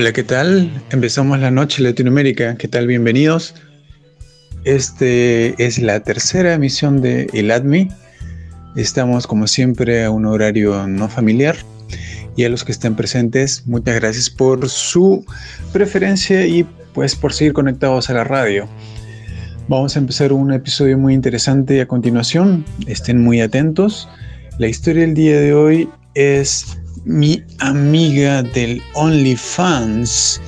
Hola, ¿qué tal? Empezamos la noche Latinoamérica. ¿Qué tal? Bienvenidos. Este es la tercera emisión de El ADMI. Estamos como siempre a un horario no familiar. Y a los que estén presentes, muchas gracias por su preferencia y pues por seguir conectados a la radio. Vamos a empezar un episodio muy interesante a continuación. Estén muy atentos. La historia del día de hoy es mi amiga del OnlyFans.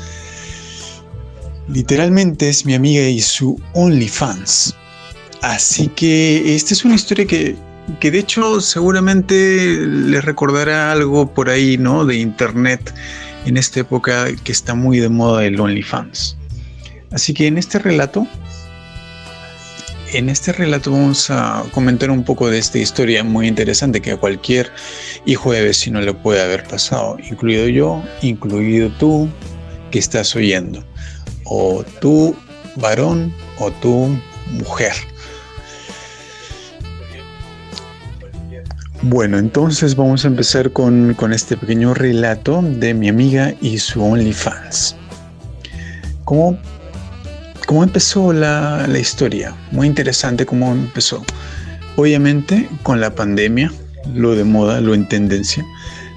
Literalmente es mi amiga y su OnlyFans. Así que esta es una historia que, que de hecho seguramente le recordará algo por ahí, ¿no? De internet en esta época que está muy de moda el OnlyFans. Así que en este relato en este relato vamos a comentar un poco de esta historia muy interesante que a cualquier hijo de vecino le puede haber pasado, incluido yo, incluido tú que estás oyendo, o tú varón o tú mujer. Bueno, entonces vamos a empezar con, con este pequeño relato de mi amiga y su OnlyFans. ¿Cómo ¿Cómo empezó la, historia? Muy interesante cómo empezó. Obviamente con la pandemia, lo de moda, lo en tendencia.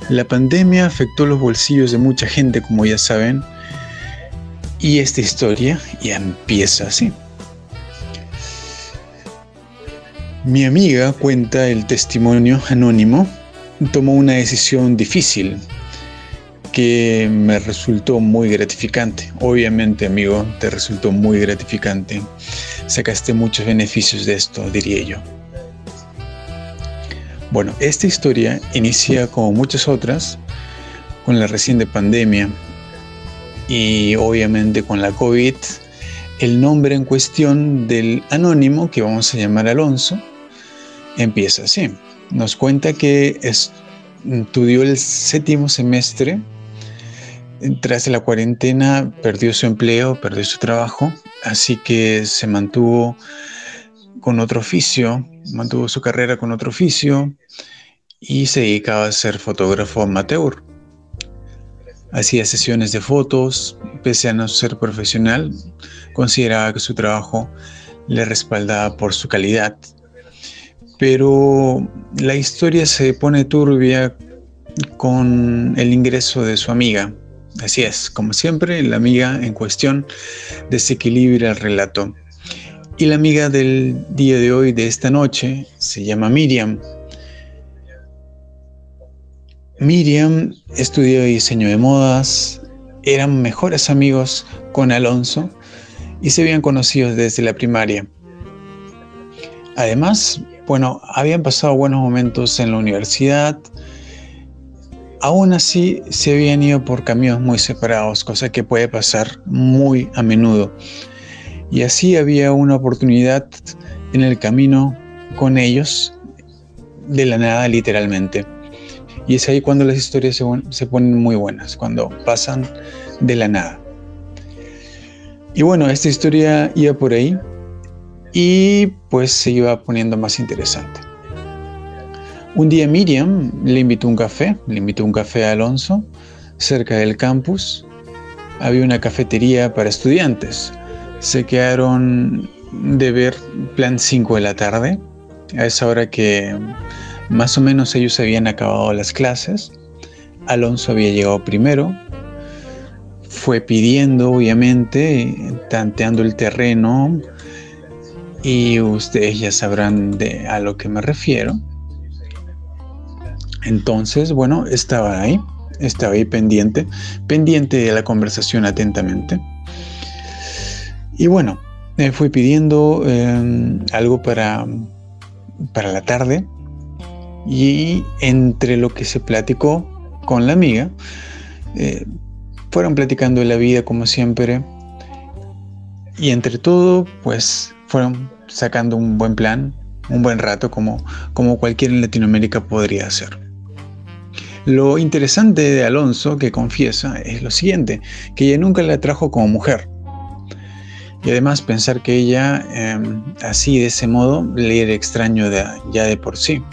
La pandemia afectó los bolsillos de mucha gente, como ya saben, y esta historia ya empieza así. Mi amiga cuenta el testimonio anónimo, tomó una decisión difícil que me resultó muy gratificante. Obviamente, amigo, te resultó muy gratificante. Sacaste muchos beneficios de esto, diría yo. Bueno, esta historia inicia como muchas otras con la reciente pandemia y obviamente con la COVID. El nombre en cuestión del anónimo, que vamos a llamar Alonso, empieza así. Nos cuenta que estudió el séptimo semestre tras la cuarentena perdió su empleo, perdió su trabajo, así que se mantuvo con otro oficio, mantuvo su carrera con otro oficio y se dedicaba a ser fotógrafo amateur. Hacía sesiones de fotos, pese a no ser profesional, consideraba que su trabajo le respaldaba por su calidad. Pero la historia se pone turbia con el ingreso de su amiga, Así es, como siempre, la amiga en cuestión desequilibra el relato. Y la amiga del día de hoy, de esta noche, se llama Miriam. Miriam estudió diseño de modas, eran mejores amigos con Alonso y se habían conocido desde la primaria. Además, bueno, habían pasado buenos momentos en la universidad, Aún así, se habían ido por caminos muy separados, cosa que puede pasar muy a menudo. Y así había una oportunidad en el camino con ellos, de la nada literalmente. Y es ahí cuando las historias se, ponen muy buenas, cuando pasan de la nada. Y bueno, esta historia iba por ahí y pues se iba poniendo más interesante. Un día Miriam le invitó un café, le invitó un café a Alonso, cerca del campus. Había una cafetería para estudiantes. Se quedaron de ver plan 5 de la tarde, a esa hora que más o menos ellos habían acabado las clases. Alonso había llegado primero, fue pidiendo, obviamente, tanteando el terreno, y ustedes ya sabrán de a lo que me refiero. Entonces, bueno, estaba ahí, estaba ahí pendiente, pendiente de la conversación atentamente. Y bueno, me fui pidiendo em, algo para, para la tarde y entre lo que se platicó con la amiga, eh, fueron platicando de la vida como siempre y entre todo, pues fueron sacando un buen plan, un buen rato como, como cualquiera en Latinoamérica podría hacer. Lo interesante de Alonso, que confiesa, es lo siguiente, que ella nunca la trajo como mujer. Y además pensar que ella, em, así de ese modo, le era extraño ya de por sí.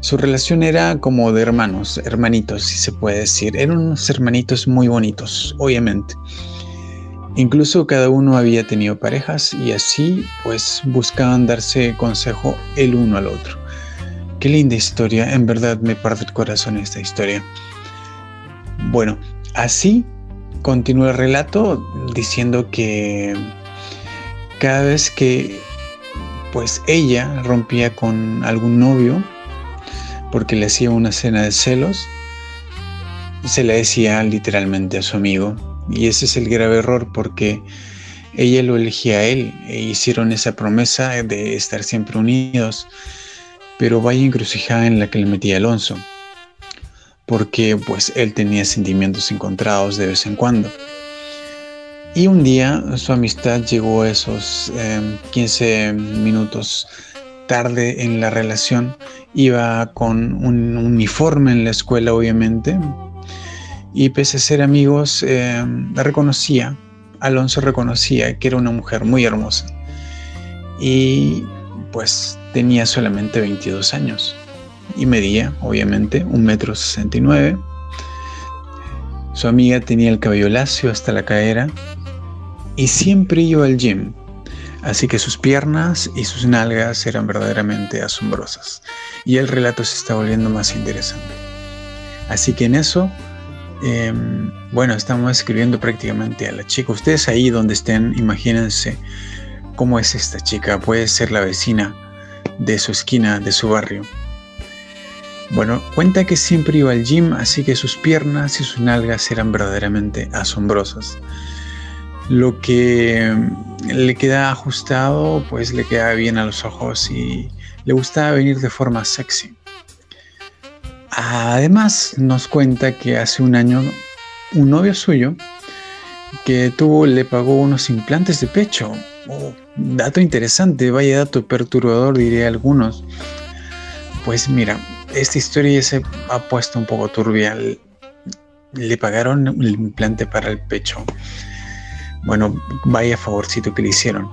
Su relación era como de hermanos, hermanitos, si se puede decir. Eran unos hermanitos muy bonitos, obviamente. Incluso cada uno había tenido parejas y así pues buscaban darse consejo el uno al otro. Qué linda historia, en verdad me parte el corazón esta historia. Bueno, así continúa el relato diciendo que cada vez que pues ella rompía con algún novio porque le hacía una cena de celos, se le decía literalmente a su amigo, y ese es el grave error porque ella lo elegía a él e hicieron esa promesa de estar siempre unidos. Pero vaya encrucijada en la que le metía Alonso, porque pues él tenía sentimientos encontrados de vez en cuando. Y un día su amistad llegó a esos 15 em, minutos tarde en la relación. Iba con un uniforme en la escuela, obviamente, y pese a ser amigos, eh, reconocía, Alonso reconocía que era una mujer muy hermosa. Y pues tenía solamente 22 años. Y medía, obviamente, un metro 69. Su amiga tenía el cabello lacio hasta la cadera y siempre iba al gym. Así que sus piernas y sus nalgas eran verdaderamente asombrosas. Y el relato se está volviendo más interesante. Así que en eso Em, bueno, estamos escribiendo prácticamente a la chica. Ustedes ahí donde estén, imagínense cómo es esta chica. Puede ser la vecina de su esquina, de su barrio. Bueno, cuenta que siempre iba al gym, así que sus piernas y sus nalgas eran verdaderamente asombrosas. Lo que le quedaba ajustado, pues le quedaba bien a los ojos y le gustaba venir de forma sexy. Además, nos cuenta que hace un año un novio suyo que tuvo le pagó unos implantes de pecho. Oh, dato interesante, vaya dato perturbador, diría algunos. Pues mira, esta historia se ha puesto un poco turbia. Le pagaron el implante para el pecho. Bueno, vaya favorcito que le hicieron.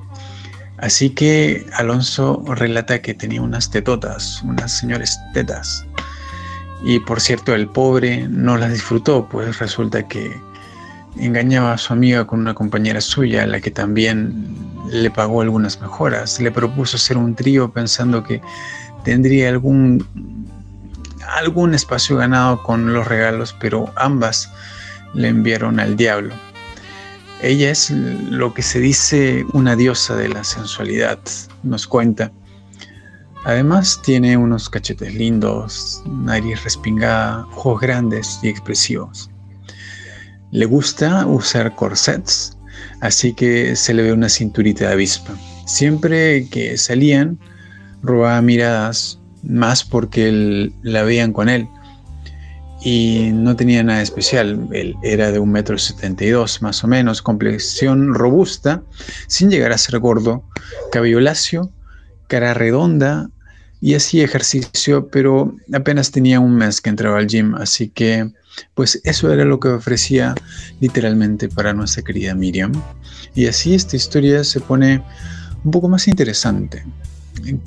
Así que Alonso relata que tenía unas tetotas, unas señores tetas. Y por cierto, el pobre no las disfrutó, pues resulta que engañaba a su amiga con una compañera suya, la que también le pagó algunas mejoras. Le propuso hacer un trío pensando que tendría algún, algún espacio ganado con los regalos, pero ambas le enviaron al diablo. Ella es lo que se dice una diosa de la sensualidad, nos cuenta. Además tiene unos cachetes lindos, nariz respingada, ojos grandes y expresivos. Le gusta usar corsets, así que se le ve una cinturita de avispa. Siempre que salían, robaba miradas, más porque la veían con él. Y no tenía nada especial. Él era de un metro setenta y dos, más o menos, complexión robusta, sin llegar a ser gordo, cabello lacio, cara redonda y hacía ejercicio, pero apenas tenía un mes que entraba al gym, así que pues eso era lo que ofrecía literalmente para nuestra querida Miriam. Y así esta historia se pone un poco más interesante.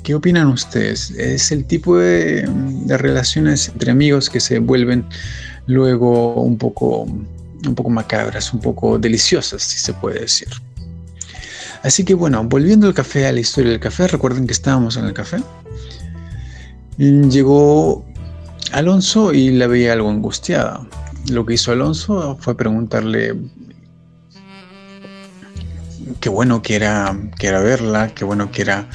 ¿Qué opinan ustedes? ¿Es el tipo de, relaciones entre amigos que se vuelven luego un poco, un poco macabras, un poco deliciosas, si se puede decir? Así que bueno, volviendo al café, a la historia del café, recuerden que estábamos en el café. Llegó Alonso y la veía algo angustiada. Lo que hizo Alonso fue preguntarle qué bueno que era, que era verla, qué bueno que era,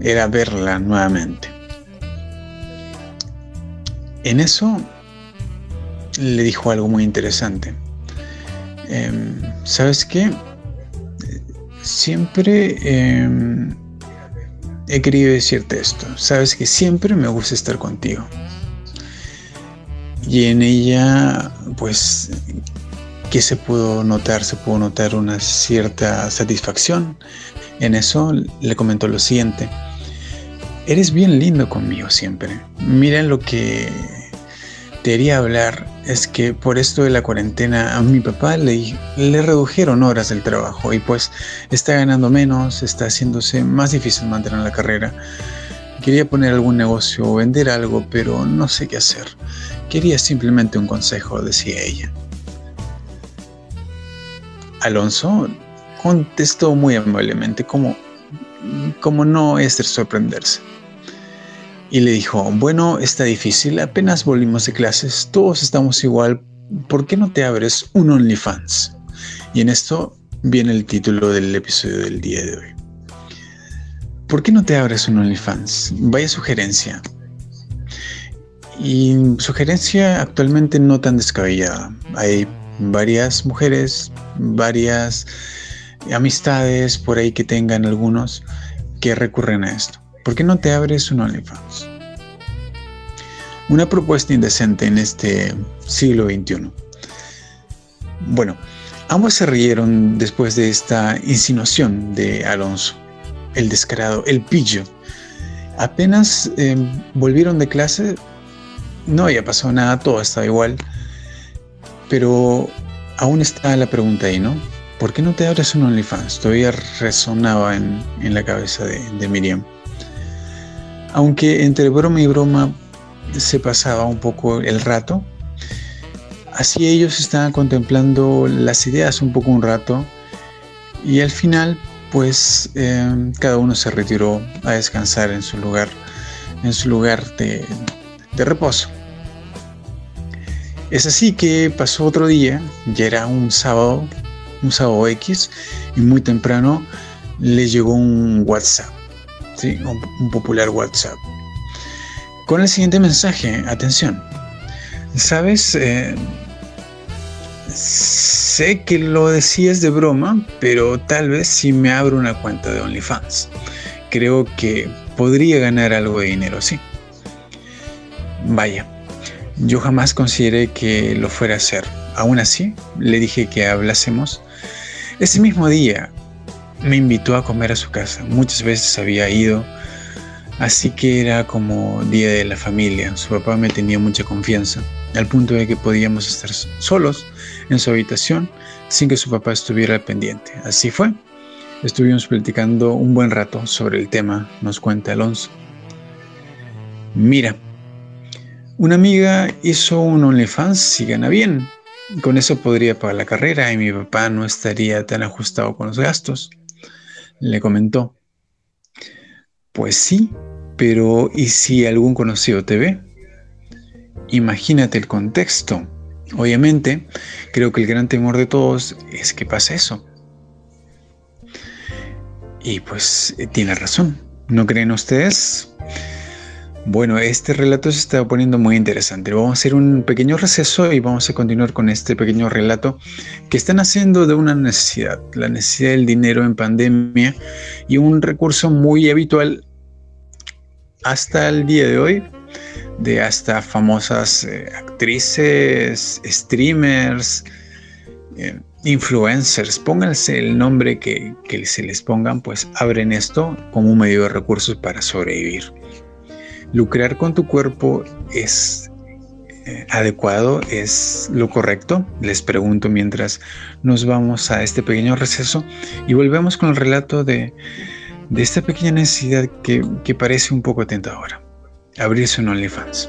era verla nuevamente. En eso le dijo algo muy interesante. Em, ¿Sabes qué? Siempre em, he querido decirte esto. Sabes que siempre me gusta estar contigo. Y en ella, pues, ¿qué se pudo notar? Se pudo notar una cierta satisfacción. En eso le comentó lo siguiente. Eres bien lindo conmigo siempre. Mira lo que quería hablar es que por esto de la cuarentena a mi papá le, redujeron horas del trabajo y pues está ganando menos, está haciéndose más difícil mantener la carrera. Quería poner algún negocio o vender algo, pero no sé qué hacer. Quería simplemente un consejo, decía ella. Alonso contestó muy amablemente, como, como no es de sorprenderse. Y le dijo, bueno, está difícil, apenas volvimos de clases, todos estamos igual, ¿por qué no te abres un OnlyFans? Y en esto viene el título del episodio del día de hoy. ¿Por qué no te abres un OnlyFans? Vaya sugerencia. Y sugerencia actualmente no tan descabellada. Hay varias mujeres, varias amistades por ahí que tengan algunos que recurren a esto. ¿Por qué no te abres un OnlyFans? Una propuesta indecente en este siglo XXI. Bueno, ambos se rieron después de esta insinuación de Alonso el descarado, el pillo. Apenas em, volvieron de clase, no había pasado nada, todo estaba igual. Pero aún está la pregunta ahí, ¿no? ¿Por qué no te abres un OnlyFans? Todavía resonaba en, en la cabeza de, de Miriam. Aunque entre broma y broma se pasaba un poco el rato, así ellos estaban contemplando las ideas un poco un rato y al final pues em, cada uno se retiró a descansar en su lugar, en su lugar de, reposo. Es así que pasó otro día, ya era un sábado, un sábado X, y muy temprano le llegó un WhatsApp, un, popular WhatsApp, con el siguiente mensaje, atención, ¿sabes? Eh, Sé que lo decías de broma, pero tal vez si me abro una cuenta de OnlyFans. Creo que podría ganar algo de dinero, sí. Vaya, yo jamás consideré que lo fuera a hacer. Aún así, le dije que hablásemos. Ese mismo día me invitó a comer a su casa. Muchas veces había ido, así que era como día de la familia. Su papá me tenía mucha confianza, al punto de que podíamos estar solos en su habitación sin que su papá estuviera pendiente. Así fue. Estuvimos platicando un buen rato sobre el tema, nos cuenta Alonso. Mira, una amiga hizo un OnlyFans y gana bien. Con eso podría pagar la carrera y mi papá no estaría tan ajustado con los gastos. Le comentó. Pues sí, pero ¿y si algún conocido te ve? Imagínate el contexto. Obviamente, creo que el gran temor de todos es que pase eso. Y pues eh, tiene razón. ¿No creen ustedes? Bueno, este relato se está poniendo muy interesante. Vamos a hacer un pequeño receso y vamos a continuar con este pequeño relato que están haciendo de una necesidad, la necesidad del dinero en pandemia y un recurso muy habitual hasta el día de hoy de hasta famosas eh, actrices, streamers, eh, influencers, pónganse el nombre que, se les pongan, pues abren esto como un medio de recursos para sobrevivir. Lucrar con tu cuerpo es eh, adecuado, es lo correcto. Les pregunto mientras nos vamos a este pequeño receso y volvemos con el relato de, esta pequeña necesidad que, que parece un poco tentadora abrirse un OnlyFans.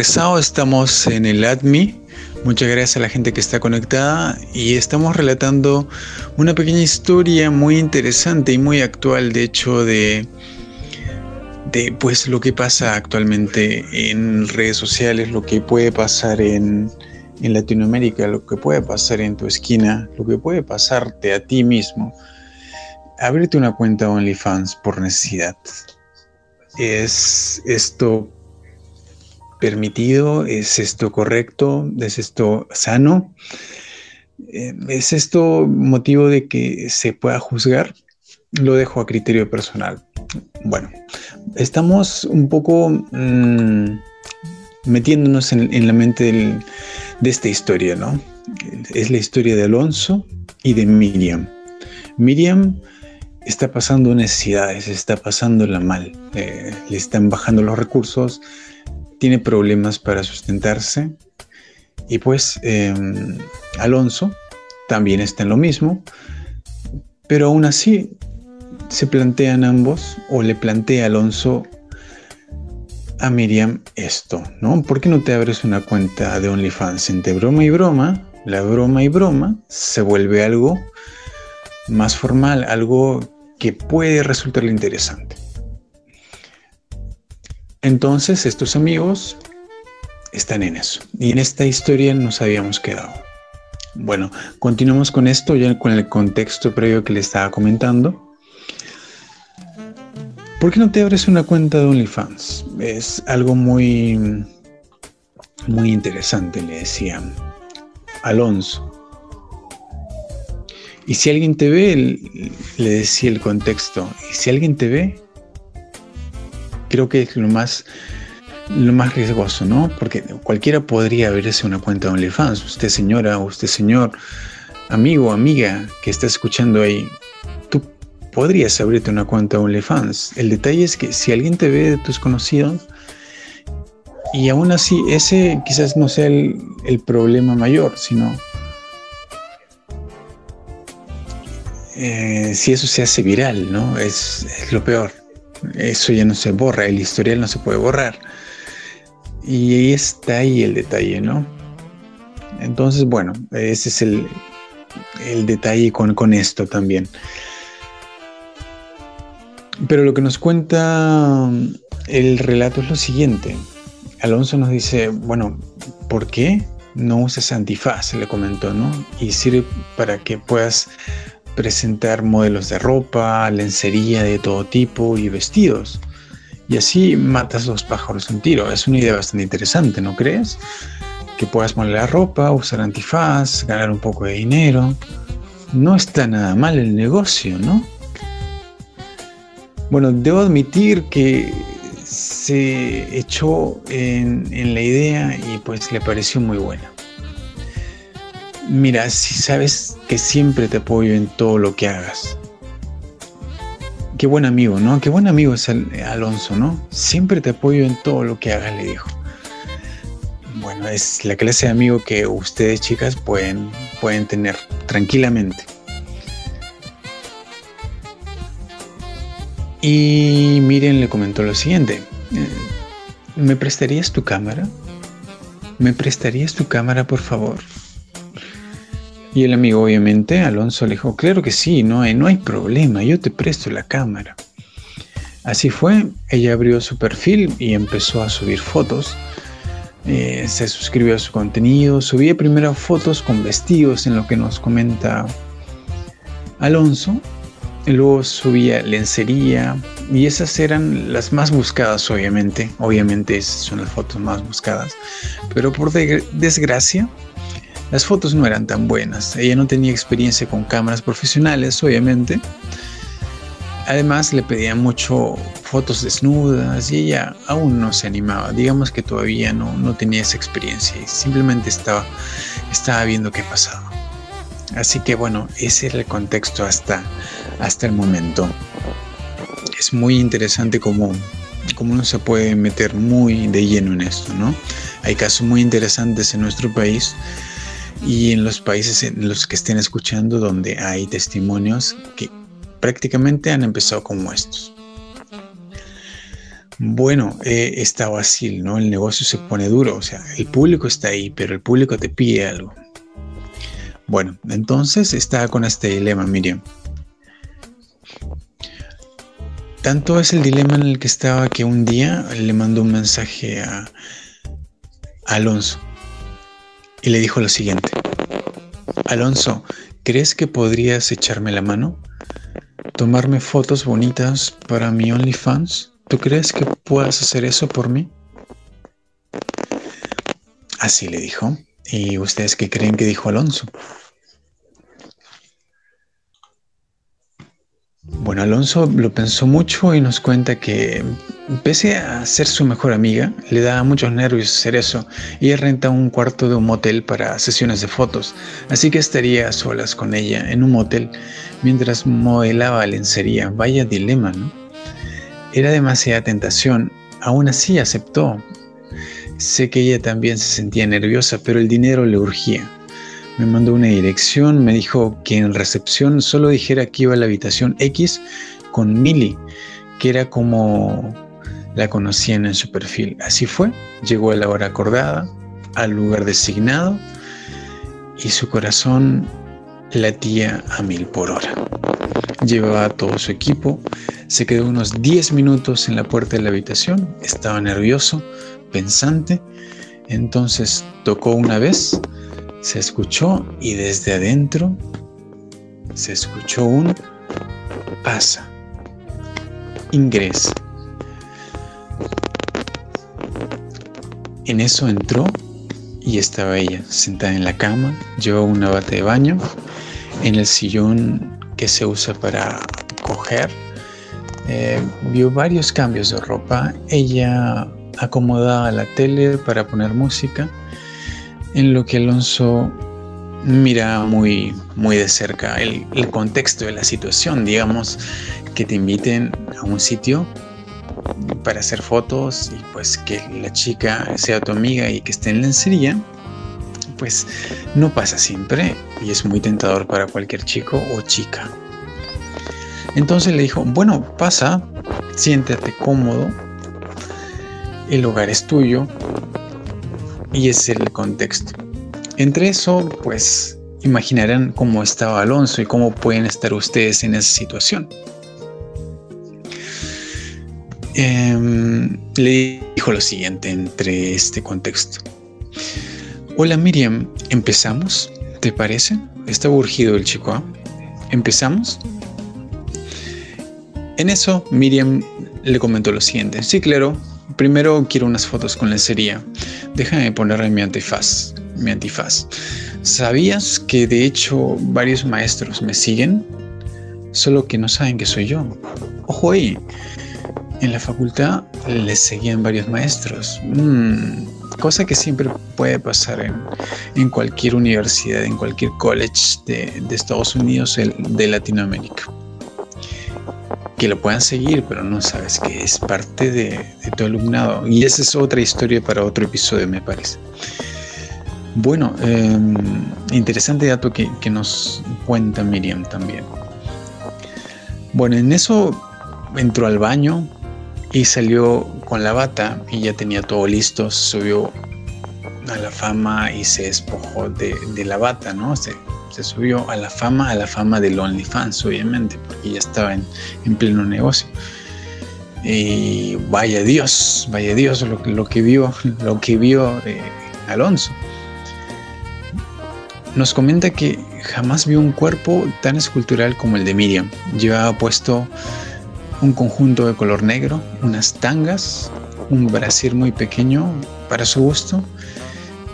Estamos en el ADMI. Muchas gracias a la gente que está conectada y estamos relatando una pequeña historia muy interesante y muy actual, de hecho, de, de pues lo que pasa actualmente en redes sociales, lo que puede pasar en, en Latinoamérica, lo que puede pasar en tu esquina, lo que puede pasarte a ti mismo. Abrirte una cuenta OnlyFans por necesidad. ¿Es esto permitido? ¿Es esto correcto? ¿Es esto sano? Eh, ¿Es esto motivo de que se pueda juzgar? Lo dejo a criterio personal. Bueno, estamos un poco mm, metiéndonos en, la mente de esta historia, ¿no? Es la historia de Alonso y de Miriam. Miriam está pasando necesidades, está pasándola mal, eh, le están bajando los recursos, tiene problemas para sustentarse y pues em, Alonso también está en lo mismo, pero aún así se plantean ambos o le plantea Alonso a Miriam esto, ¿no? ¿Por qué no te abres una cuenta de OnlyFans? Entre broma y broma, la broma y broma se vuelve algo más formal, algo que puede resultarle interesante. Entonces estos amigos están en eso. Y en esta historia nos habíamos quedado. Bueno, continuamos con esto ya con el contexto previo que le estaba comentando. ¿Por qué no te abres una cuenta de OnlyFans? Es algo muy, muy interesante, le decía Alonso. Y si alguien te ve, le decía el contexto, y si alguien te ve, creo que es lo más, lo más riesgoso, ¿no? Porque cualquiera podría abrirse una cuenta de OnlyFans. Usted señora, usted señor, amigo, amiga que está escuchando ahí, podrías abrirte una cuenta OnlyFans. El detalle es que si alguien te ve de tus conocidos, y aún así ese quizás no sea el, problema mayor, sino eh, si eso se hace viral, ¿no? Es, lo peor. Eso ya no se borra, el historial no se puede borrar. Y ahí está ahí el detalle, ¿no? Entonces, bueno, ese es el, el detalle con, con esto también. Pero lo que nos cuenta mm, el relato es lo siguiente. Alonso nos dice, bueno, ¿por qué no usas antifaz? Le comentó, ¿no? Y sirve para que puedas presentar modelos de ropa, lencería de todo tipo y vestidos. Y así matas los pájaros en tiro. Es una idea bastante interesante, ¿no crees? Que puedas modelar ropa, usar antifaz, ganar un poco de dinero. No está nada mal el negocio, ¿no? Bueno, debo admitir que se echó en, la idea y pues le pareció muy buena. Mira, si sabes que siempre te apoyo en todo lo que hagas. Qué buen amigo, ¿no? Qué buen amigo es Alonso, ¿no? Siempre te apoyo en todo lo que hagas, le dijo. Bueno, es la clase de amigo que ustedes, chicas, pueden, pueden tener tranquilamente. Y Miren le comentó lo siguiente, eh, ¿me prestarías tu cámara? ¿Me prestarías tu cámara, por favor? Y el amigo, obviamente, Alonso le dijo, claro que sí, no hay, problema, yo te presto la cámara. Así fue, ella abrió su perfil y empezó a subir fotos. Eh, se suscribió a su contenido, subía primero fotos con vestidos en lo que nos comenta Alonso luego subía lencería y esas eran las más buscadas obviamente, obviamente esas son las fotos más buscadas, pero por desgracia las fotos no eran tan buenas, ella no tenía experiencia con cámaras profesionales obviamente, además le pedían mucho fotos desnudas y ella aún no se animaba, digamos que todavía no, no tenía esa experiencia y simplemente estaba, estaba viendo qué pasaba. Así que bueno, ese era el contexto hasta, hasta el momento. Es muy interesante cómo, cómo uno se puede meter muy de lleno en esto, ¿no? Hay casos muy interesantes en nuestro país y en los países en los que estén escuchando donde hay testimonios que prácticamente han empezado como estos. Bueno, eh, está fácil, ¿no? El negocio se pone duro, o sea, el público está ahí, pero el público te pide algo. Bueno, entonces está con este dilema, Miriam. Tanto es el dilema en el que estaba que un día le mandó un mensaje a, Alonso y le dijo lo siguiente. Alonso, ¿crees que podrías echarme la mano? ¿Tomarme fotos bonitas para mi OnlyFans? ¿Tú crees que puedas hacer eso por mí? Así le dijo. ¿Y ustedes qué creen que dijo Alonso? Bueno, Alonso lo pensó mucho y nos cuenta que, pese a ser su mejor amiga, le da muchos nervios hacer eso y renta un cuarto de un motel para sesiones de fotos, así que estaría a solas con ella en un motel mientras modelaba lencería. Vaya dilema, ¿no? Era demasiada tentación, aún así aceptó. Sé que ella también se sentía nerviosa, pero el dinero le urgía. Me mandó una dirección, me dijo que en recepción solo dijera que iba a la habitación X con Millie, que era como la conocían en su perfil. Así fue, llegó a la hora acordada, al lugar designado, y su corazón latía a mil por hora. Llevaba todo su equipo, se quedó unos 10 minutos en la puerta de la habitación, estaba nervioso, pensante, entonces tocó una vez, se escuchó y desde adentro se escuchó un pasa, ingresa. En eso entró y estaba ella sentada en la cama, llevaba una bata de baño, en el sillón que se usa para coger. Eh, vio varios cambios de ropa. Ella acomodaba la tele para poner música en lo que Alonso mira muy, muy de cerca el, contexto de la situación, digamos, que te inviten a un sitio para hacer fotos y pues que la chica sea tu amiga y que esté en lencería, pues no pasa siempre y es muy tentador para cualquier chico o chica. Entonces le dijo, bueno, pasa, siéntate cómodo, el lugar es tuyo, y es el contexto. Entre eso, pues imaginarán cómo estaba Alonso y cómo pueden estar ustedes en esa situación. Em, le dijo lo siguiente entre este contexto. Hola Miriam, ¿empezamos? ¿Te parece? Está urgido el chico. ¿ah? ¿Empezamos? En eso Miriam le comentó lo siguiente. Sí, claro, Primero quiero unas fotos con lencería. Déjame ponerle mi antifaz. Mi antifaz. ¿Sabías que de hecho varios maestros me siguen? Solo que no saben que soy yo. Ojo ahí. En la facultad les seguían varios maestros. Mm, cosa que siempre puede pasar en, cualquier universidad, en cualquier college de, de Estados Unidos, de Latinoamérica que lo puedan seguir, pero no sabes que es parte de, tu alumnado. Y esa es otra historia para otro episodio, me parece. Bueno, em, interesante dato que, nos cuenta Miriam también. Bueno, en eso entró al baño y salió con la bata y ya tenía todo listo, subió a la fama y se despojó de, de la bata, ¿no? Se, se subió a la fama, a la fama del OnlyFans, obviamente, porque ya estaba en, pleno negocio. Y vaya Dios, vaya Dios lo, lo que vio, lo que vio eh, Alonso. Nos comenta que jamás vio un cuerpo tan escultural como el de Miriam. Llevaba puesto un conjunto de color negro, unas tangas, un brasier muy pequeño para su gusto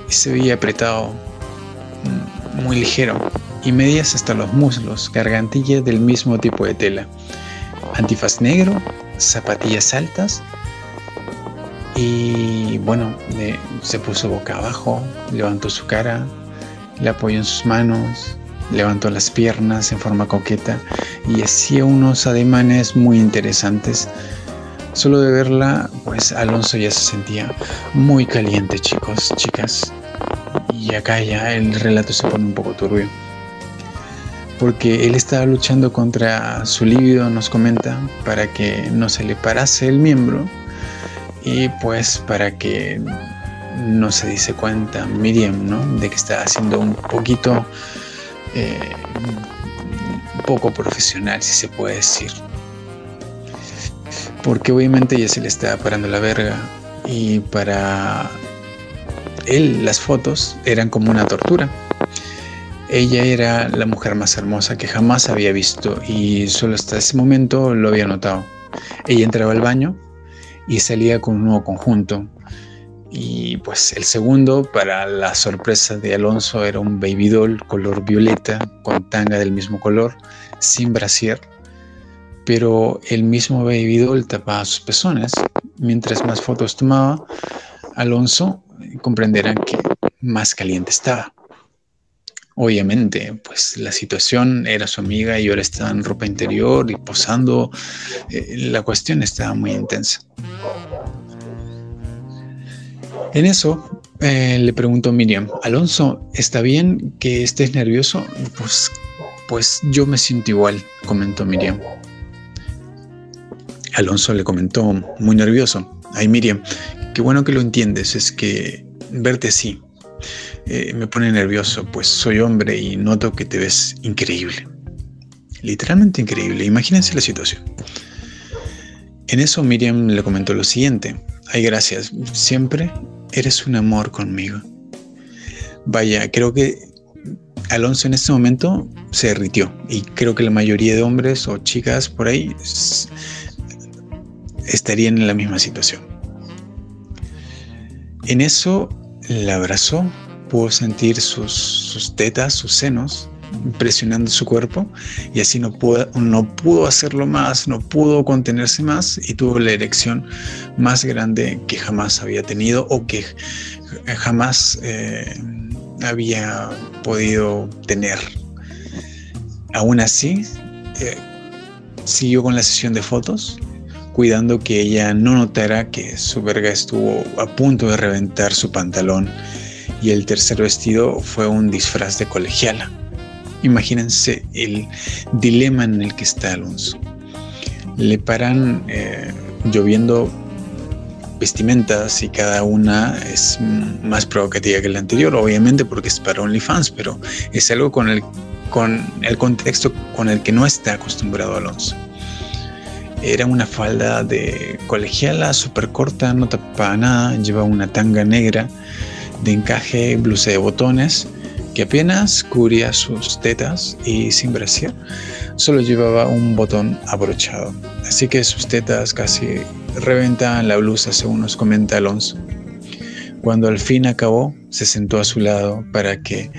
y se veía apretado muy ligero y medias hasta los muslos, gargantilla del mismo tipo de tela, antifaz negro, zapatillas altas y bueno, se puso boca abajo, levantó su cara, le apoyó en sus manos, levantó las piernas en forma coqueta y hacía unos ademanes muy interesantes. Solo de verla, pues Alonso ya se sentía muy caliente, chicos, chicas. Y acá ya el relato se pone un poco turbio. Porque él estaba luchando contra su líbido, nos comenta, para que no se le parase el miembro. Y pues para que no se dice cuenta Miriam, ¿no? De que está haciendo un poquito eh, poco profesional, si se puede decir. Porque obviamente ella se le está parando la verga y para él las fotos eran como una tortura. Ella era la mujer más hermosa que jamás había visto y solo hasta ese momento lo había notado. Ella entraba al baño y salía con un nuevo conjunto. Y pues el segundo, para la sorpresa de Alonso, era un baby doll color violeta con tanga del mismo color, sin brasier. Pero el mismo baby doll tapaba sus pezones. Mientras más fotos tomaba, Alonso comprenderán que más caliente estaba. Obviamente, pues la situación era su amiga y ahora estaba en ropa interior y posando. Eh, la cuestión estaba muy intensa. En eso eh, le preguntó Miriam, Alonso, ¿está bien que estés nervioso? Pues, pues yo me siento igual, comentó Miriam. Alonso le comentó, muy nervioso. Ay, Miriam, qué bueno que lo entiendes, es que verte así eh, me pone nervioso, pues soy hombre y noto que te ves increíble. Literalmente increíble, imagínense la situación. En eso Miriam le comentó lo siguiente, ay gracias, siempre eres un amor conmigo. Vaya, creo que Alonso en este momento se derritió y creo que la mayoría de hombres o chicas por ahí estarían en la misma situación. En eso la abrazó, pudo sentir sus, tetas, sus senos, presionando su cuerpo y así no pudo, no pudo hacerlo más, no pudo contenerse más y tuvo la erección más grande que jamás había tenido o que jamás eh, había podido tener. Aún así, eh, siguió con la sesión de fotos cuidando que ella no notara que su verga estuvo a punto de reventar su pantalón y el tercer vestido fue un disfraz de colegiala. Imagínense el dilema en el que está Alonso. Le paran eh, lloviendo vestimentas y cada una es más provocativa que la anterior, obviamente porque es para OnlyFans, pero es algo con el, con el contexto con el que no está acostumbrado Alonso. Era una falda de colegiala súper corta, no tapaba nada, llevaba una tanga negra de encaje, blusa de botones, que apenas cubría sus tetas y sin brasier, solo llevaba un botón abrochado. Así que sus tetas casi reventaban la blusa, según nos comenta Alonso. Cuando al fin acabó, se sentó a su lado para que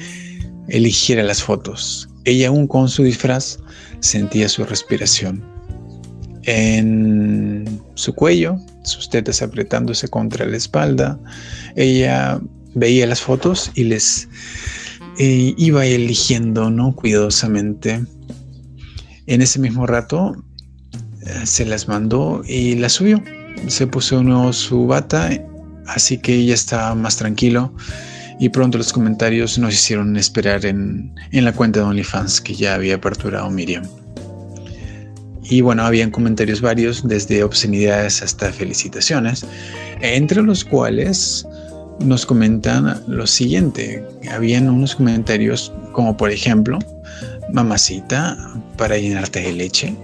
eligiera las fotos. Ella aún con su disfraz sentía su respiración en su cuello, sus tetas apretándose contra la espalda. Ella veía las fotos y les eh, iba eligiendo ¿no? cuidadosamente. En ese mismo rato eh, se las mandó y las subió. Se puso de nuevo su bata, así que ella estaba más tranquilo. Y pronto los comentarios nos hicieron esperar en, en la cuenta de OnlyFans que ya había aperturado Miriam. Y bueno, habían comentarios varios, desde obscenidades hasta felicitaciones, entre los cuales nos comentan lo siguiente. Habían unos comentarios como por ejemplo, mamacita, para llenarte de leche.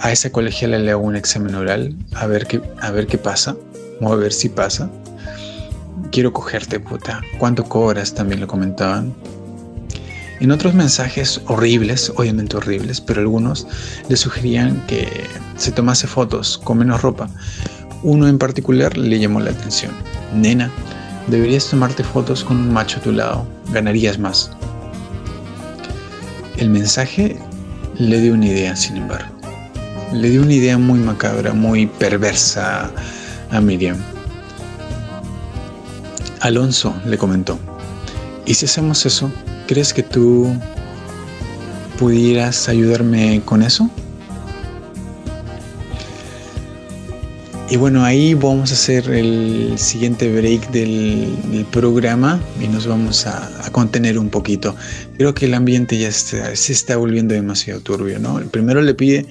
A esa colegiala le hago un examen oral, a ver qué, a ver qué pasa, o a ver si pasa. Quiero cogerte, puta. ¿Cuánto cobras? También lo comentaban. En otros mensajes horribles, obviamente horribles, pero algunos le sugerían que se tomase fotos con menos ropa. Uno en particular le llamó la atención. Nena, deberías tomarte fotos con un macho a tu lado, ganarías más. El mensaje le dio una idea, sin embargo. Le dio una idea muy macabra, muy perversa a Miriam. Alonso le comentó, ¿y si hacemos eso? ¿Crees que tú pudieras ayudarme con eso? Y bueno, ahí vamos a hacer el siguiente break del, programa y nos vamos a, contener un poquito. Creo que el ambiente ya se está volviendo demasiado turbio, ¿no? El primero le pide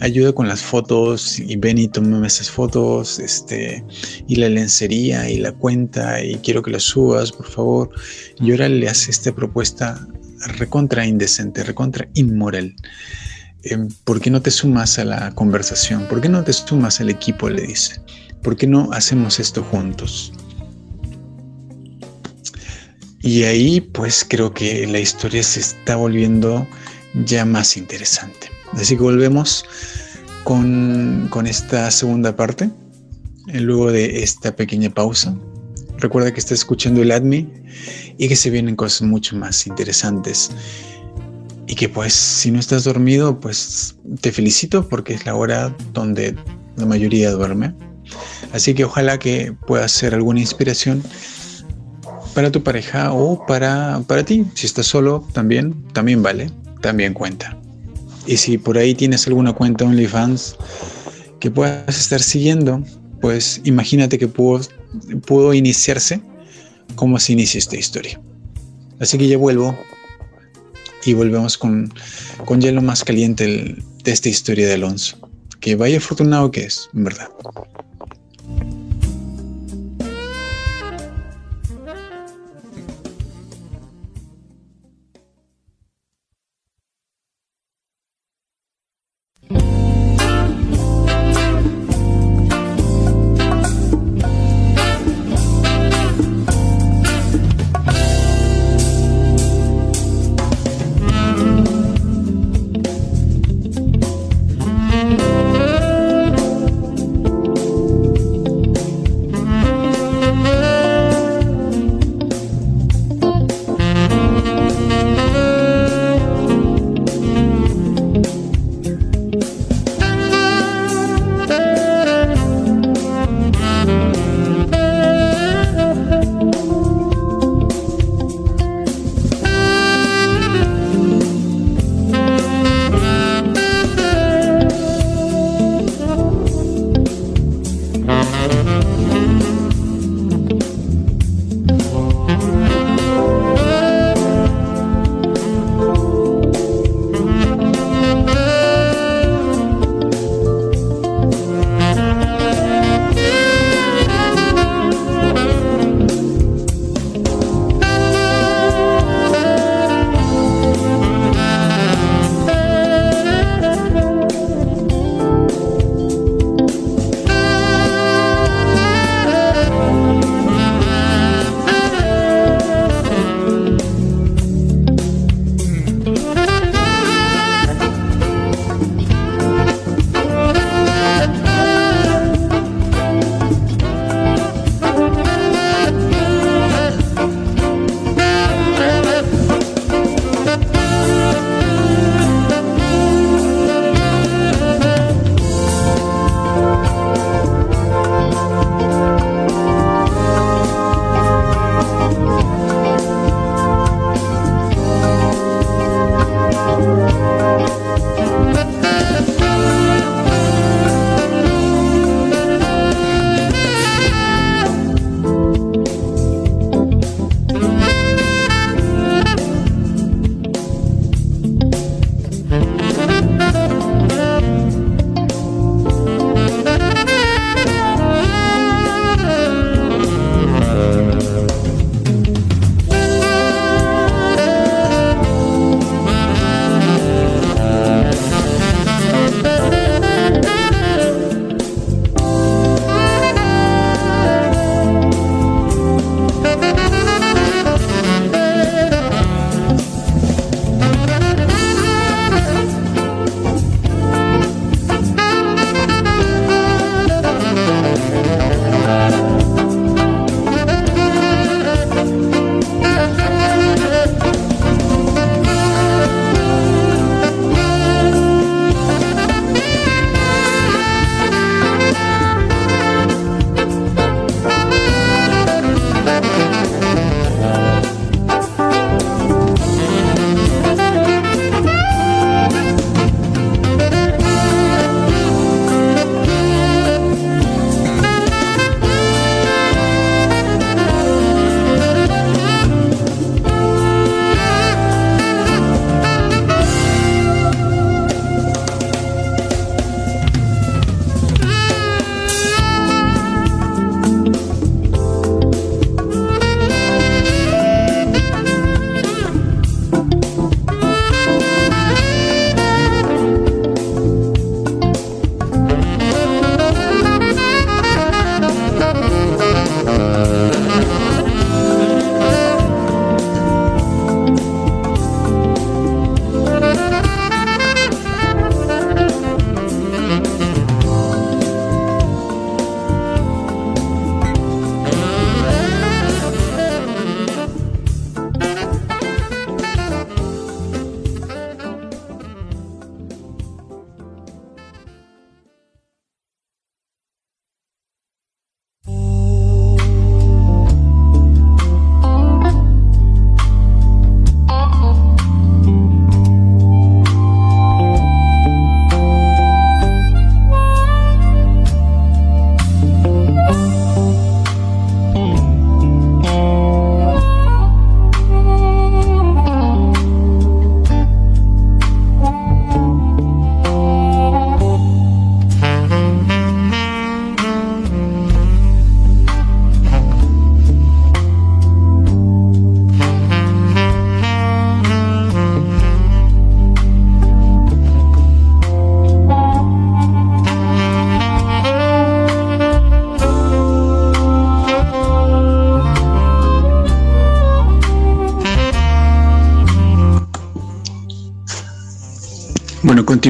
ayuda con las fotos y ven y tómame esas fotos, este, y la lencería y la cuenta y quiero que la subas, por favor. Y ahora le hace esta propuesta recontra indecente, recontra inmoral. Em, ¿Por qué no te sumas a la conversación? ¿Por qué no te sumas al equipo? Le dice. ¿Por qué no hacemos esto juntos? Y ahí pues creo que la historia se está volviendo ya más interesante. Así que volvemos con, esta segunda parte, eh, luego de esta pequeña pausa. Recuerda que estás escuchando el ADMI y que se vienen cosas mucho más interesantes. Y que pues si no estás dormido, pues te felicito porque es la hora donde la mayoría duerme. Así que ojalá que pueda ser alguna inspiración para tu pareja o para, para ti. Si estás solo, también, también vale, también cuenta. Y si por ahí tienes alguna cuenta OnlyFans que puedas estar siguiendo, pues imagínate que pudo, pudo iniciarse como se inicia esta historia. Así que ya vuelvo y volvemos con, con ya lo más caliente de esta historia de Alonso. Que vaya afortunado que es, en verdad.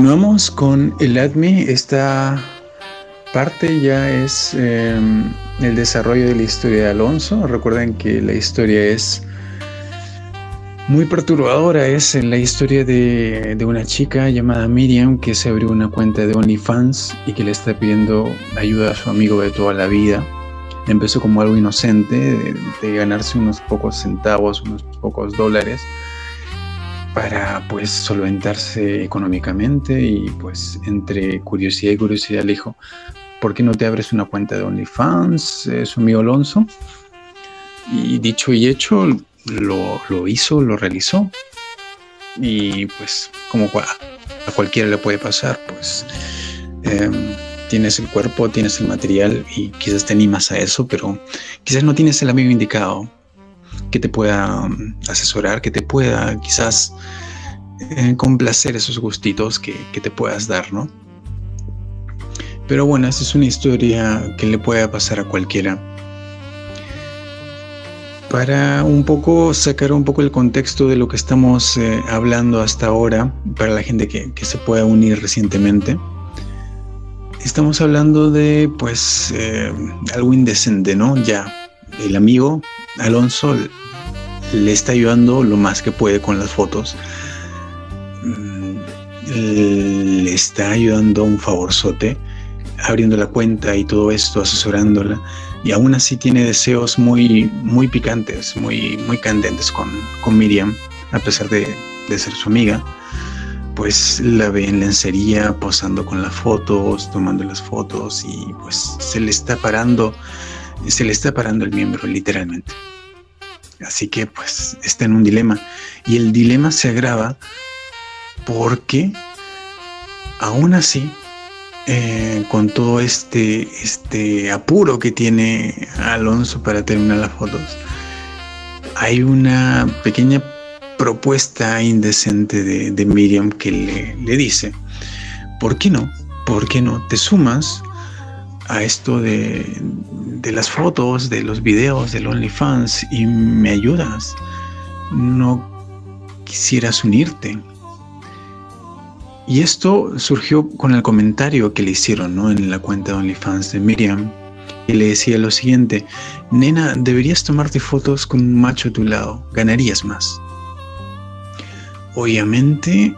Continuamos con el ADMI. Esta parte ya es em, el desarrollo de la historia de Alonso. Recuerden que la historia es muy perturbadora. Es la historia de, una chica llamada Miriam que se abrió una cuenta de OnlyFans y que le está pidiendo ayuda a su amigo de toda la vida. Empezó como algo inocente, de ganarse unos pocos centavos, unos pocos dólares para pues solventarse económicamente y pues entre curiosidad y curiosidad le dijo, ¿por qué no te abres una cuenta de OnlyFans, eh, su amigo Alonso? Y dicho y hecho, lo, hizo, lo realizó. Y pues como a cualquiera le puede pasar, pues em, tienes el cuerpo, tienes el material y quizás te animas a eso, pero quizás no tienes el amigo indicado, que te pueda um, asesorar, que te pueda quizás eh, complacer esos gustitos que, te puedas dar, ¿no? Pero bueno, esta es una historia que le puede pasar a cualquiera. Para un poco sacar un poco el contexto de lo que estamos eh, hablando hasta ahora, para la gente que, se pueda unir recientemente, estamos hablando de pues eh, algo indecente, ¿no? Ya el amigo Alonso le está ayudando lo más que puede con las fotos. Mm, le está ayudando un favorzote, abriendo la cuenta y todo esto, asesorándola. Y aún así tiene deseos muy, muy picantes, muy, muy candentes con, con Miriam, a pesar de, de ser su amiga pues la ve en lencería posando con las fotos, tomando las fotos y pues se le está parando se le está parando el miembro literalmente. Así que pues está en un dilema. Y el dilema se agrava porque aún así, eh, con todo este, este apuro que tiene Alonso para terminar las fotos, hay una pequeña propuesta indecente de, de Miriam que le, le dice, ¿por qué no? ¿Por qué no te sumas a esto de, las fotos, de los videos del OnlyFans y me ayudas. No quisieras unirte. Y esto surgió con el comentario que le hicieron ¿no? en la cuenta de OnlyFans de Miriam. Y le decía lo siguiente, nena, deberías tomarte fotos con un macho a tu lado, ganarías más. Obviamente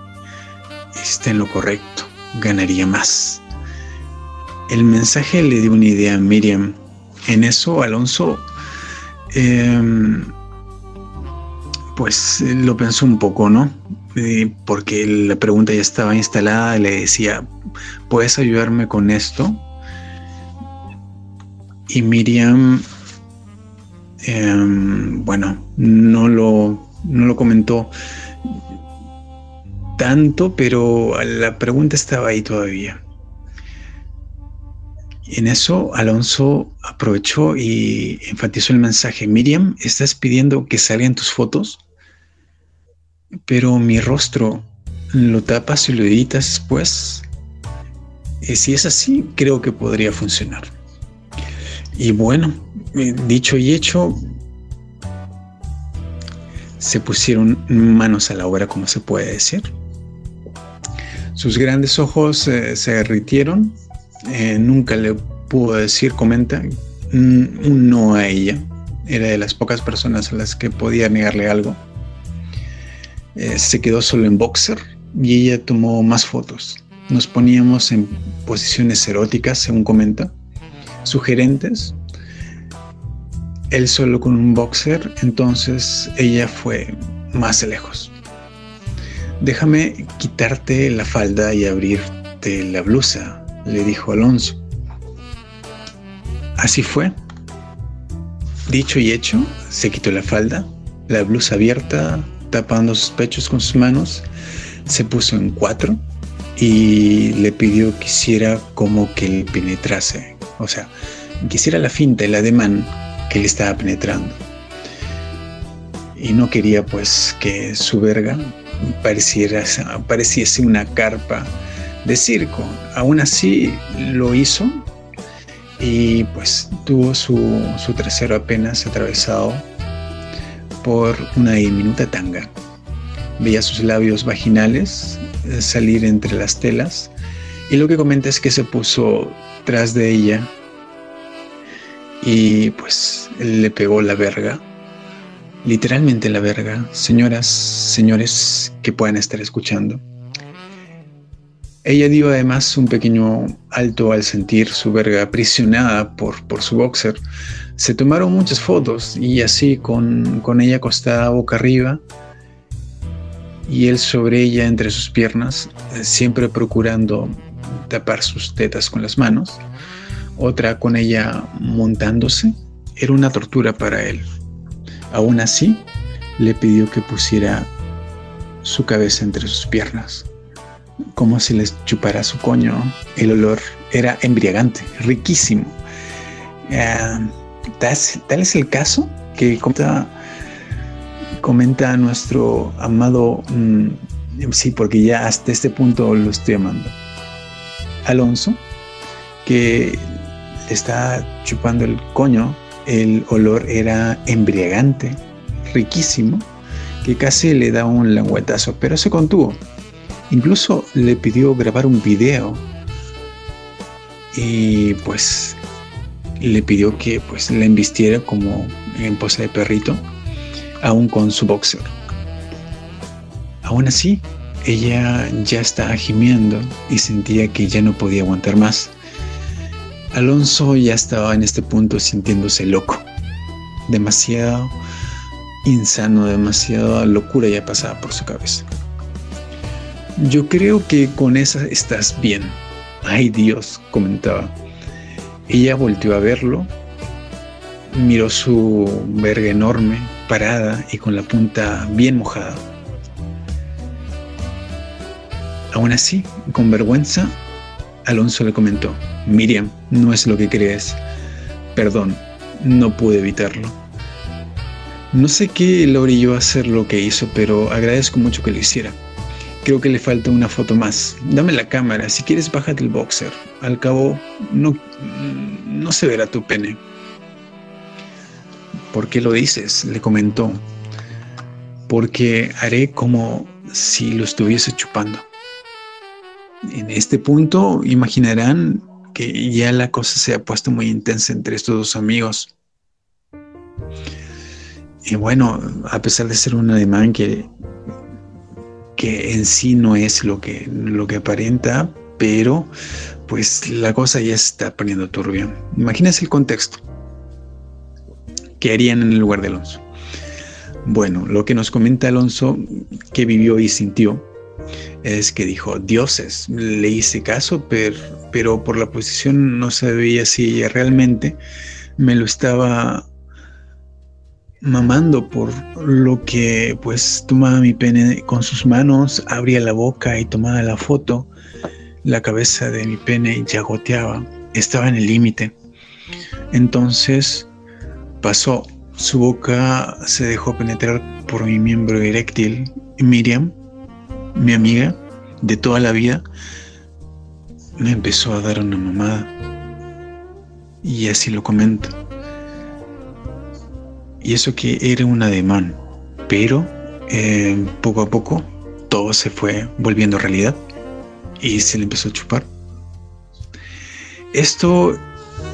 está en lo correcto, ganaría más. El mensaje le dio una idea a Miriam. En eso Alonso em, pues lo pensó un poco, ¿no? Eh, porque la pregunta ya estaba instalada, le decía, ¿puedes ayudarme con esto? Y Miriam, em, bueno, no lo, no lo comentó tanto, pero la pregunta estaba ahí todavía. En eso Alonso aprovechó y enfatizó el mensaje. Miriam, estás pidiendo que salgan tus fotos, pero mi rostro lo tapas y lo editas después. Y si es así, creo que podría funcionar. Y bueno, eh, dicho y hecho, se pusieron manos a la obra, como se puede decir. Sus grandes ojos eh, se derritieron eh, nunca le pudo decir, comenta, un no a ella. Era de las pocas personas a las que podía negarle algo. Eh, se quedó solo en boxer y ella tomó más fotos. Nos poníamos en posiciones eróticas, según comenta, sugerentes. Él solo con un boxer, entonces ella fue más lejos. Déjame quitarte la falda y abrirte la blusa, le dijo Alonso. Así fue. Dicho y hecho, se quitó la falda, la blusa abierta, tapando sus pechos con sus manos, se puso en cuatro y le pidió que hiciera como que le penetrase. O sea, que hiciera la finta, el ademán que le estaba penetrando. Y no quería pues que su verga pareciera, pareciese una carpa de circo. Aún así lo hizo y pues tuvo su, su trasero apenas atravesado por una diminuta tanga. veía sus labios vaginales eh, salir entre las telas y lo que comenta es que se puso tras de ella y pues le pegó la verga, literalmente la verga, señoras, señores que puedan estar escuchando. Ella dio además un pequeño alto al sentir su verga aprisionada por, por su boxer. Se tomaron muchas fotos y así con, con ella acostada boca arriba y él sobre ella entre sus piernas, siempre procurando tapar sus tetas con las manos otra con ella montándose, era una tortura para él. Aún así, le pidió que pusiera su cabeza entre sus piernas, como si les chupara su coño. El olor era embriagante, riquísimo. Eh, tal, es el caso que comenta, comenta nuestro amado, mm, sí, porque ya hasta este punto lo estoy amando, Alonso, que está chupando el coño, el olor era embriagante, riquísimo, que casi le da un languetazo, pero se contuvo. Incluso le pidió grabar un video y pues le pidió que pues la embistiera como en pose de perrito, aún con su boxer. Aún así, ella ya estaba gimiendo y sentía que ya no podía aguantar más. Alonso ya estaba en este punto sintiéndose loco. Demasiado insano, demasiada locura ya pasaba por su cabeza. Yo creo que con esa estás bien. Ay Dios, comentaba. Ella volvió a verlo, miró su verga enorme, parada y con la punta bien mojada. Aún así, con vergüenza, Alonso le comentó, Miriam, no es lo que crees. Perdón, no pude evitarlo. No sé qué lo orilló a hacer lo que hizo, pero agradezco mucho que lo hiciera. Creo que le falta una foto más. Dame la cámara, si quieres bájate el boxer. Al cabo, no, no se verá tu pene. ¿Por qué lo dices? le comentó. Porque haré como si lo estuviese chupando. En este punto imaginarán que ya la cosa se ha puesto muy intensa entre estos dos amigos. Y bueno, a pesar de ser un ademán que, que en sí no es lo que, lo que aparenta, pero pues la cosa ya está poniendo turbia. Imagínense el contexto. ¿Qué harían en el lugar de Alonso? Bueno, lo que nos comenta Alonso que vivió y sintió es que dijo, dioses, le hice caso, pero, pero por la posición no sabía si ella realmente me lo estaba mamando por lo que pues tomaba mi pene con sus manos, abría la boca y tomaba la foto, la cabeza de mi pene ya goteaba, estaba en el límite. Entonces pasó, su boca se dejó penetrar por mi miembro eréctil, Miriam, mi amiga de toda la vida me empezó a dar una mamada. Y así lo comento. Y eso que era un ademán, pero eh, poco a poco todo se fue volviendo realidad y se le empezó a chupar. Esto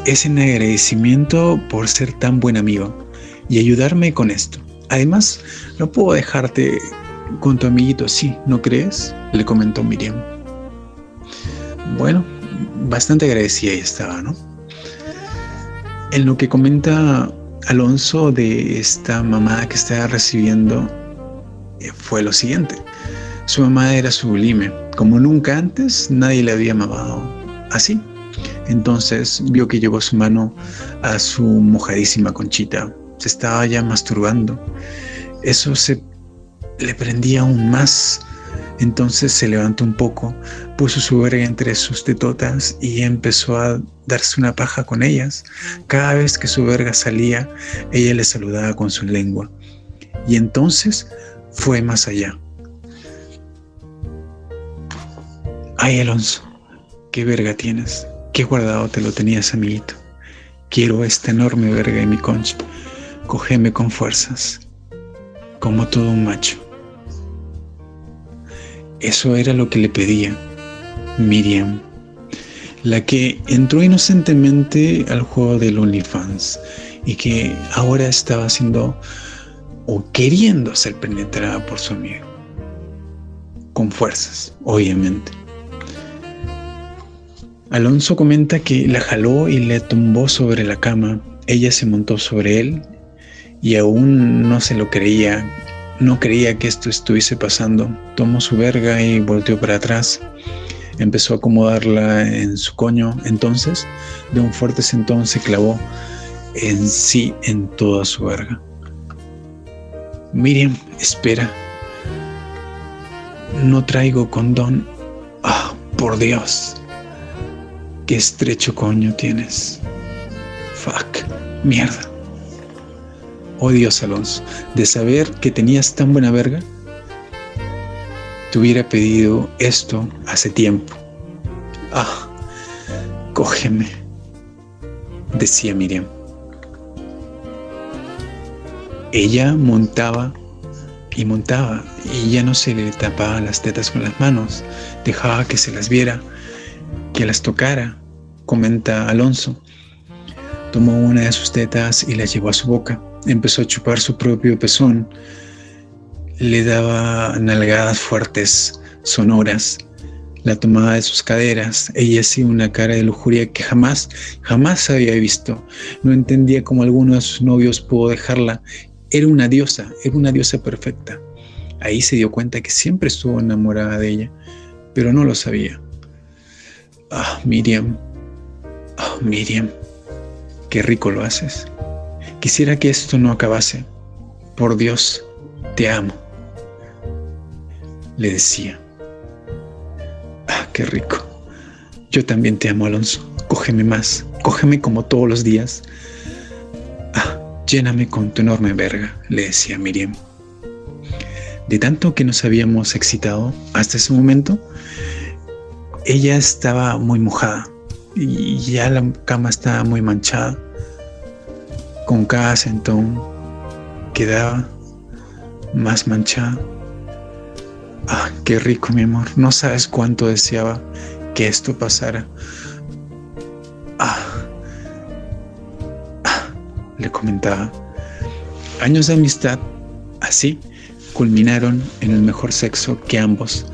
es en agradecimiento por ser tan buen amigo y ayudarme con esto. Además, no puedo dejarte con tu amiguito, sí, ¿no crees? Le comentó Miriam. Bueno, bastante agradecida ella estaba, ¿no? En lo que comenta Alonso de esta mamá que estaba recibiendo eh, fue lo siguiente. Su mamá era sublime. Como nunca antes, nadie le había mamado así. Entonces vio que llevó su mano a su mojadísima conchita. Se estaba ya masturbando. Eso se le prendía aún más. Entonces se levantó un poco, puso su verga entre sus tetotas y empezó a darse una paja con ellas. Cada vez que su verga salía, ella le saludaba con su lengua. Y entonces fue más allá. Ay, Alonso, qué verga tienes. Qué guardado te lo tenías, amiguito. Quiero esta enorme verga en mi concha. Cógeme con fuerzas, como todo un macho. Eso era lo que le pedía Miriam, la que entró inocentemente al juego del OnlyFans y que ahora estaba siendo o queriendo ser penetrada por su amigo. Con fuerzas, obviamente. Alonso comenta que la jaló y le tumbó sobre la cama. Ella se montó sobre él y aún no se lo creía. No creía que esto estuviese pasando. Tomó su verga y volteó para atrás. Empezó a acomodarla en su coño. Entonces, de un fuerte sentón se clavó en sí en toda su verga. Miriam, espera. No traigo condón. Ah, por Dios. Qué estrecho coño tienes. Fuck. Mierda. Oh Dios, Alonso, de saber que tenías tan buena verga, te hubiera pedido esto hace tiempo. Ah, cógeme, decía Miriam. Ella montaba y montaba y ya no se le tapaba las tetas con las manos, dejaba que se las viera que las tocara, comenta Alonso. Tomó una de sus tetas y la llevó a su boca. Empezó a chupar su propio pezón. Le daba nalgadas fuertes, sonoras. La tomaba de sus caderas. Ella hacía una cara de lujuria que jamás, jamás había visto. No entendía cómo alguno de sus novios pudo dejarla. Era una diosa, era una diosa perfecta. Ahí se dio cuenta que siempre estuvo enamorada de ella, pero no lo sabía. Ah, Miriam. Oh, Miriam. Qué rico lo haces. Quisiera que esto no acabase. Por Dios, te amo. Le decía. Ah, qué rico. Yo también te amo, Alonso. Cógeme más. Cógeme como todos los días. Ah, lléname con tu enorme verga, le decía Miriam. De tanto que nos habíamos excitado hasta ese momento, ella estaba muy mojada y ya la cama estaba muy manchada. Con cada sentón quedaba más manchada. Ah, qué rico, mi amor. No sabes cuánto deseaba que esto pasara. Ah, ah, le comentaba. Años de amistad, así, culminaron en el mejor sexo que ambos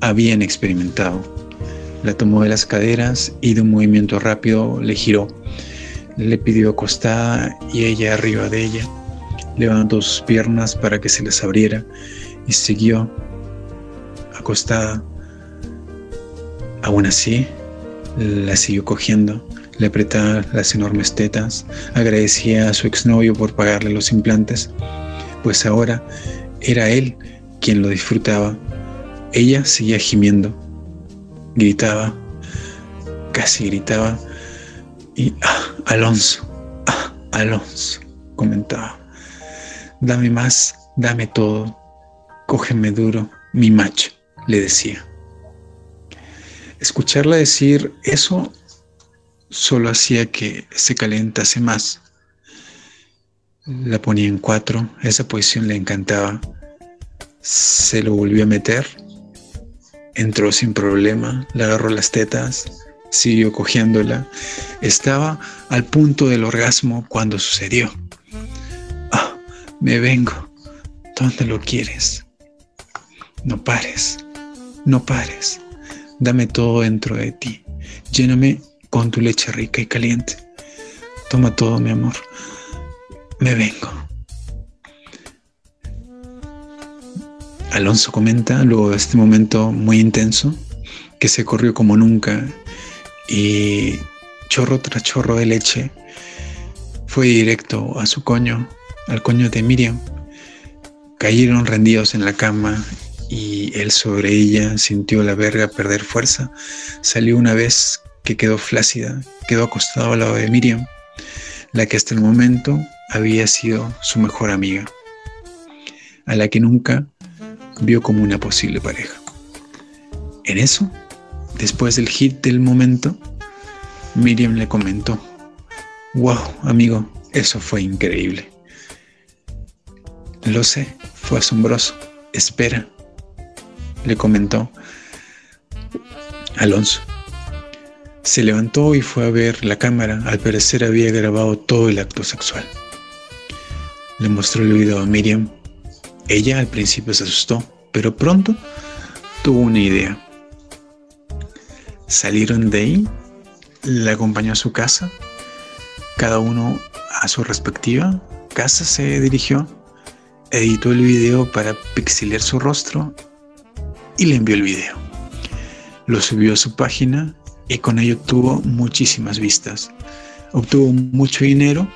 habían experimentado. La tomó de las caderas y de un movimiento rápido le giró. Le pidió acostada y ella arriba de ella. Levantó sus piernas para que se les abriera y siguió acostada. Aún así, la siguió cogiendo, le apretaba las enormes tetas, agradecía a su exnovio por pagarle los implantes, pues ahora era él quien lo disfrutaba. Ella seguía gimiendo. Gritaba, casi gritaba, y ah, Alonso, ah, Alonso, comentaba, dame más, dame todo, cógeme duro, mi macho, le decía. Escucharla decir eso solo hacía que se calentase más. La ponía en cuatro, esa posición le encantaba. Se lo volvió a meter Entró sin problema, le agarró las tetas, siguió cogiéndola. Estaba al punto del orgasmo cuando sucedió. Ah, me vengo. ¿Dónde lo quieres? No pares, no pares. Dame todo dentro de ti. Lléname con tu leche rica y caliente. Toma todo, mi amor. Me vengo. Alonso comenta luego de este momento muy intenso que se corrió como nunca y chorro tras chorro de leche fue directo a su coño, al coño de Miriam. Cayeron rendidos en la cama y él sobre ella sintió la verga perder fuerza. Salió una vez que quedó flácida, quedó acostado al lado de Miriam, la que hasta el momento había sido su mejor amiga, a la que nunca vio como una posible pareja. En eso, después del hit del momento, Miriam le comentó, wow, amigo, eso fue increíble. Lo sé, fue asombroso. Espera, le comentó Alonso. Se levantó y fue a ver la cámara. Al parecer había grabado todo el acto sexual. Le mostró el video a Miriam. Ella al principio se asustó, pero pronto tuvo una idea. Salieron de ahí, la acompañó a su casa, cada uno a su respectiva casa se dirigió, editó el video para pixelar su rostro y le envió el video. Lo subió a su página y con ello tuvo muchísimas vistas. Obtuvo mucho dinero,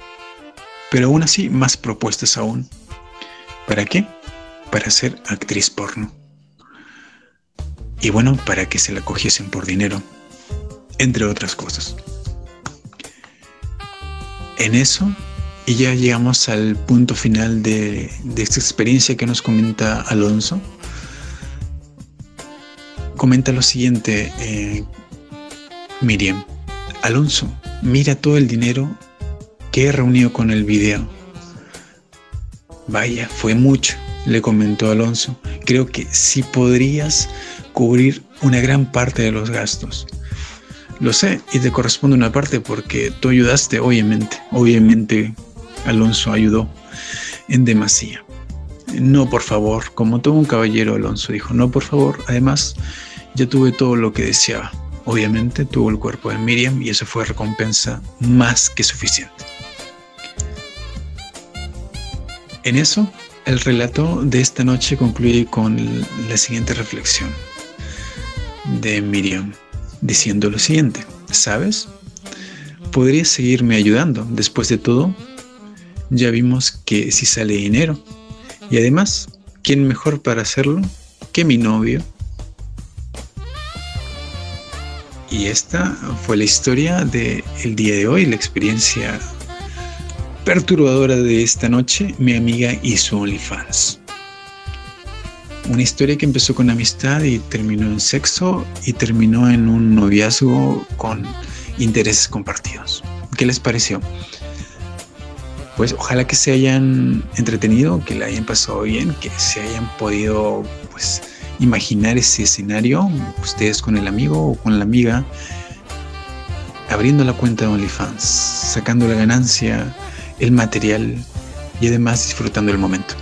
pero aún así más propuestas aún. ¿Para qué? Para ser actriz porno. Y bueno, para que se la cogiesen por dinero, entre otras cosas. En eso, y ya llegamos al punto final de, esta experiencia que nos comenta Alonso. Comenta lo siguiente, eh, Miriam. Alonso, mira todo el dinero que he reunido con el video. Vaya, fue mucho, le comentó Alonso. Creo que sí podrías cubrir una gran parte de los gastos. Lo sé y te corresponde una parte porque tú ayudaste, obviamente, obviamente Alonso ayudó en demasía. No, por favor, como todo un caballero, Alonso dijo, no, por favor, además ya tuve todo lo que deseaba. Obviamente tuvo el cuerpo de Miriam y eso fue recompensa más que suficiente. En eso, el relato de esta noche concluye con la siguiente reflexión de Miriam, diciendo lo siguiente, ¿sabes? Podrías seguirme ayudando. Después de todo, ya vimos que si sale dinero. Y además, ¿quién mejor para hacerlo que mi novio? Y esta fue la historia del día de hoy, la experiencia perturbadora de esta noche, mi amiga y su OnlyFans. Una historia que empezó con amistad y terminó en sexo y terminó en un noviazgo con intereses compartidos. ¿Qué les pareció? Pues ojalá que se hayan entretenido, que la hayan pasado bien, que se hayan podido pues imaginar ese escenario, ustedes con el amigo o con la amiga, abriendo la cuenta de OnlyFans, sacando la ganancia, el material y además disfrutando el momento.